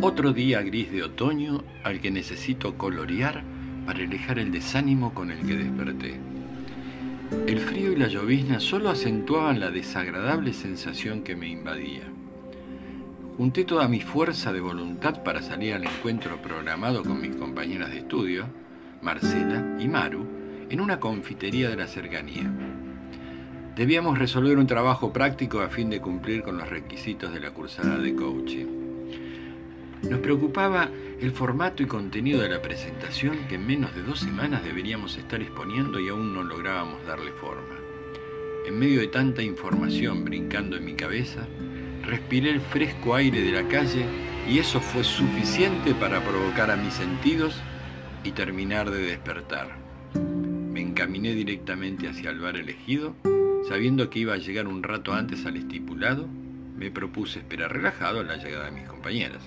Otro día gris de otoño al que necesito colorear para alejar el desánimo con el que desperté. El frío y la llovizna solo acentuaban la desagradable sensación que me invadía. Junté toda mi fuerza de voluntad para salir al encuentro programado con mis compañeras de estudio, Marcela y Maru, en una confitería de la cercanía. Debíamos resolver un trabajo práctico a fin de cumplir con los requisitos de la cursada de coaching. Nos preocupaba el formato y contenido de la presentación que en menos de dos semanas deberíamos estar exponiendo y aún no lográbamos darle forma. En medio de tanta información brincando en mi cabeza, respiré el fresco aire de la calle y eso fue suficiente para provocar a mis sentidos y terminar de despertar. Me encaminé directamente hacia el bar elegido Sabiendo que iba a llegar un rato antes al estipulado, me propuse esperar relajado la llegada de mis compañeras.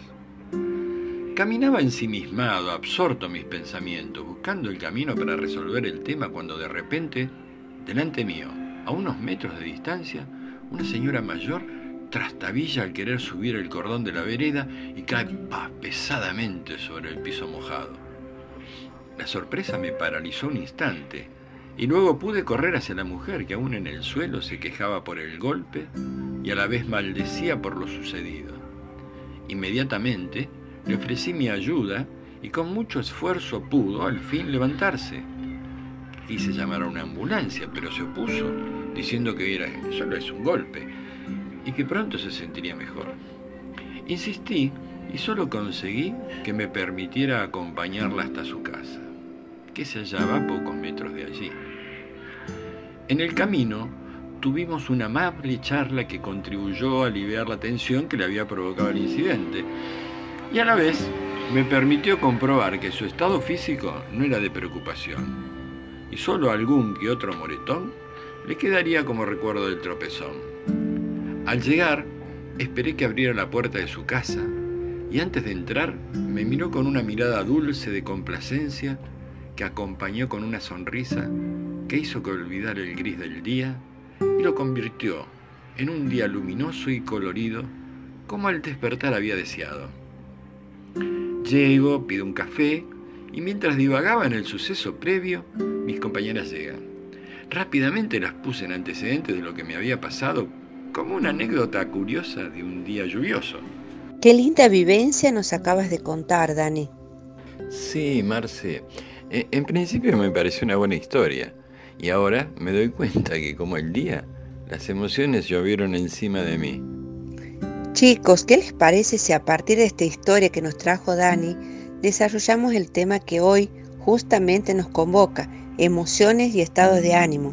Caminaba ensimismado, absorto en mis pensamientos, buscando el camino para resolver el tema cuando de repente, delante mío, a unos metros de distancia, una señora mayor trastabilla al querer subir el cordón de la vereda y cae pesadamente sobre el piso mojado. La sorpresa me paralizó un instante y luego pude correr hacia la mujer que aún en el suelo se quejaba por el golpe y a la vez maldecía por lo sucedido. Inmediatamente le ofrecí mi ayuda y con mucho esfuerzo pudo al fin levantarse. Quise llamar a una ambulancia, pero se opuso, diciendo que era, solo es un golpe y que pronto se sentiría mejor. Insistí y solo conseguí que me permitiera acompañarla hasta su casa que se hallaba a pocos metros de allí. En el camino tuvimos una amable charla que contribuyó a aliviar la tensión que le había provocado el incidente y a la vez me permitió comprobar que su estado físico no era de preocupación y solo algún que otro moretón le quedaría como recuerdo del tropezón. Al llegar, esperé que abriera la puerta de su casa y antes de entrar me miró con una mirada dulce de complacencia que acompañó con una sonrisa que hizo que olvidara el gris del día y lo convirtió en un día luminoso y colorido como al despertar había deseado. Llego, pido un café y mientras divagaba en el suceso previo, mis compañeras llegan. Rápidamente las puse en antecedentes de lo que me había pasado como una anécdota curiosa de un día lluvioso. Qué linda vivencia nos acabas de contar, Dani. Sí, Marce. Eh, en principio me pareció una buena historia y ahora me doy cuenta que como el día, las emociones llovieron encima de mí. Chicos, ¿qué les parece si a partir de esta historia que nos trajo Dani, desarrollamos el tema que hoy justamente nos convoca, emociones y estados de ánimo?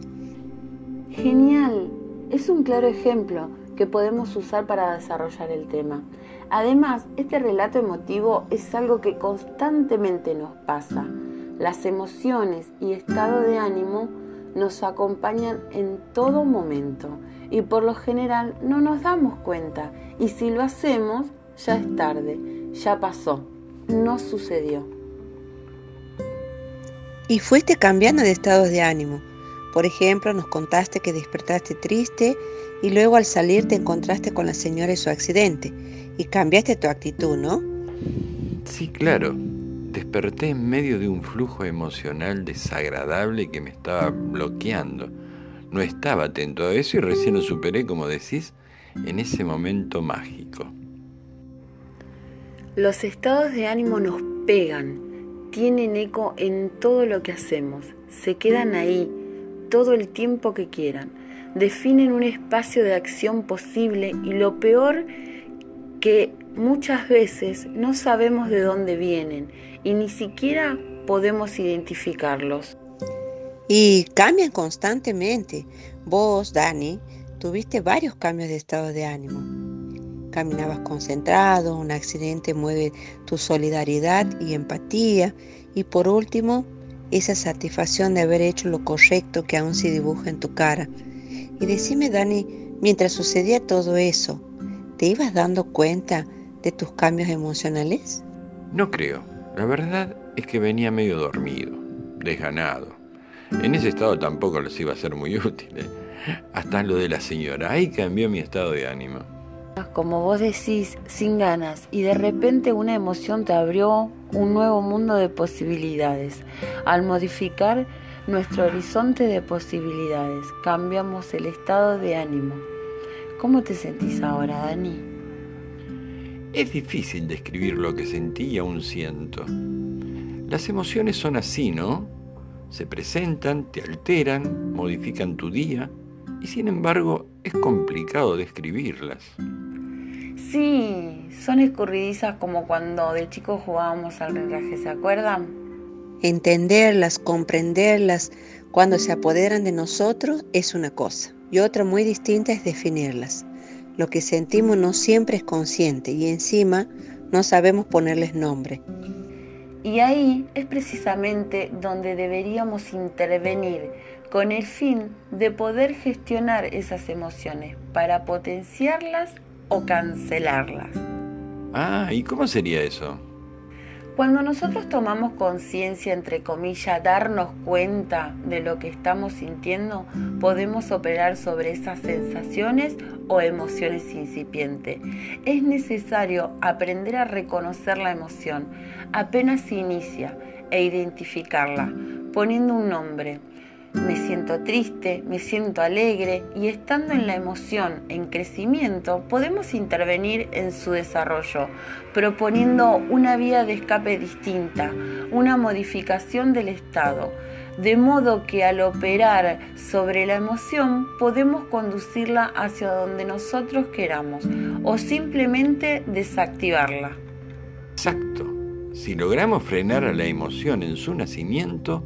Genial, es un claro ejemplo que podemos usar para desarrollar el tema. Además, este relato emotivo es algo que constantemente nos pasa las emociones y estado de ánimo nos acompañan en todo momento y por lo general no nos damos cuenta y si lo hacemos ya es tarde, ya pasó, no sucedió. Y fuiste cambiando de estados de ánimo. Por ejemplo, nos contaste que despertaste triste y luego al salir te encontraste con la señora y su accidente y cambiaste tu actitud, ¿no? Sí, claro desperté en medio de un flujo emocional desagradable que me estaba bloqueando. No estaba atento a eso y recién lo superé, como decís, en ese momento mágico. Los estados de ánimo nos pegan, tienen eco en todo lo que hacemos, se quedan ahí todo el tiempo que quieran, definen un espacio de acción posible y lo peor que muchas veces no sabemos de dónde vienen y ni siquiera podemos identificarlos. Y cambian constantemente. Vos, Dani, tuviste varios cambios de estado de ánimo. Caminabas concentrado, un accidente mueve tu solidaridad y empatía y por último, esa satisfacción de haber hecho lo correcto que aún se dibuja en tu cara. Y decime, Dani, mientras sucedía todo eso, ¿te ibas dando cuenta de tus cambios emocionales? No creo. La verdad es que venía medio dormido, desganado. En ese estado tampoco les iba a ser muy útil. ¿eh? Hasta lo de la señora, ahí cambió mi estado de ánimo. como vos decís, sin ganas, y de repente una emoción te abrió un nuevo mundo de posibilidades. Al modificar nuestro horizonte de posibilidades, cambiamos el estado de ánimo. ¿Cómo te sentís ahora, Dani? Es difícil describir lo que sentí y aún siento. Las emociones son así, ¿no? Se presentan, te alteran, modifican tu día y sin embargo es complicado describirlas. Sí, son escurridizas como cuando de chicos jugábamos al renraje, ¿se acuerdan? Entenderlas, comprenderlas, cuando se apoderan de nosotros es una cosa y otra muy distinta es definirlas. Lo que sentimos no siempre es consciente y encima no sabemos ponerles nombre. Y ahí es precisamente donde deberíamos intervenir con el fin de poder gestionar esas emociones para potenciarlas o cancelarlas. Ah, ¿y cómo sería eso? Cuando nosotros tomamos conciencia, entre comillas, darnos cuenta de lo que estamos sintiendo, podemos operar sobre esas sensaciones o emociones incipientes. Es necesario aprender a reconocer la emoción apenas se inicia e identificarla, poniendo un nombre me siento triste, me siento alegre y estando en la emoción en crecimiento podemos intervenir en su desarrollo, proponiendo una vía de escape distinta, una modificación del estado, de modo que al operar sobre la emoción podemos conducirla hacia donde nosotros queramos o simplemente desactivarla. Exacto. Si logramos frenar a la emoción en su nacimiento,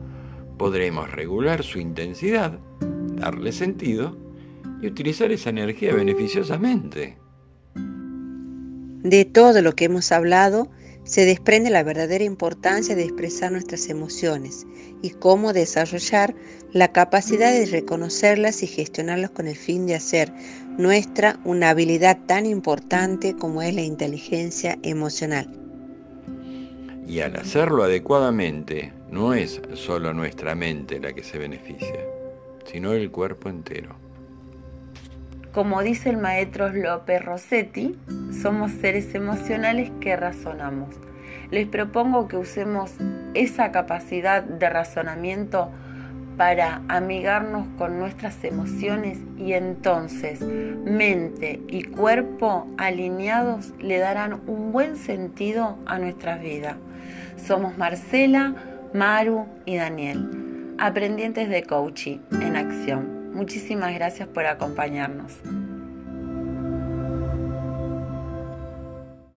podremos regular su intensidad, darle sentido y utilizar esa energía beneficiosamente. De todo lo que hemos hablado, se desprende la verdadera importancia de expresar nuestras emociones y cómo desarrollar la capacidad de reconocerlas y gestionarlas con el fin de hacer nuestra una habilidad tan importante como es la inteligencia emocional. Y al hacerlo adecuadamente, no es solo nuestra mente la que se beneficia, sino el cuerpo entero. Como dice el maestro López Rossetti, somos seres emocionales que razonamos. Les propongo que usemos esa capacidad de razonamiento para amigarnos con nuestras emociones y entonces mente y cuerpo alineados le darán un buen sentido a nuestras vidas. Somos Marcela, Maru y Daniel, aprendientes de coaching en acción. Muchísimas gracias por acompañarnos.